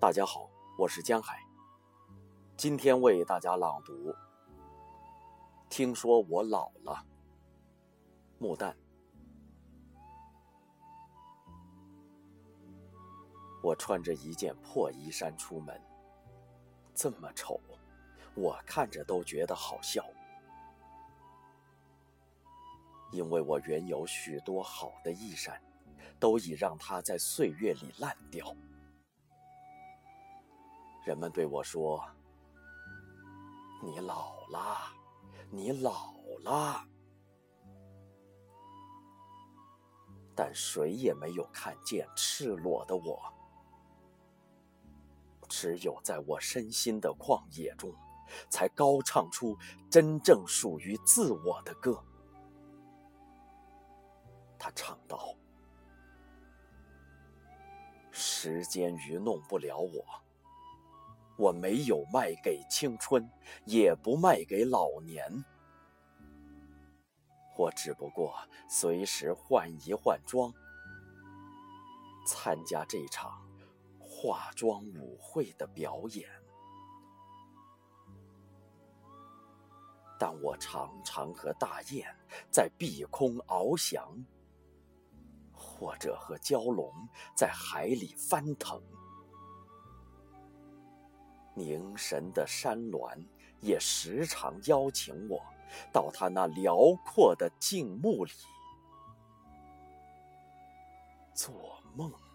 大家好，我是江海。今天为大家朗读。听说我老了，木旦。我穿着一件破衣衫出门，这么丑，我看着都觉得好笑。因为我原有许多好的衣衫，都已让它在岁月里烂掉。人们对我说：“你老了，你老了。”但谁也没有看见赤裸的我。只有在我身心的旷野中，才高唱出真正属于自我的歌。他唱道：“时间愚弄不了我，我没有卖给青春，也不卖给老年。我只不过随时换一换装，参加这场化妆舞会的表演。但我常常和大雁在碧空翱翔。”或者和蛟龙在海里翻腾，凝神的山峦也时常邀请我到他那辽阔的静穆里做梦。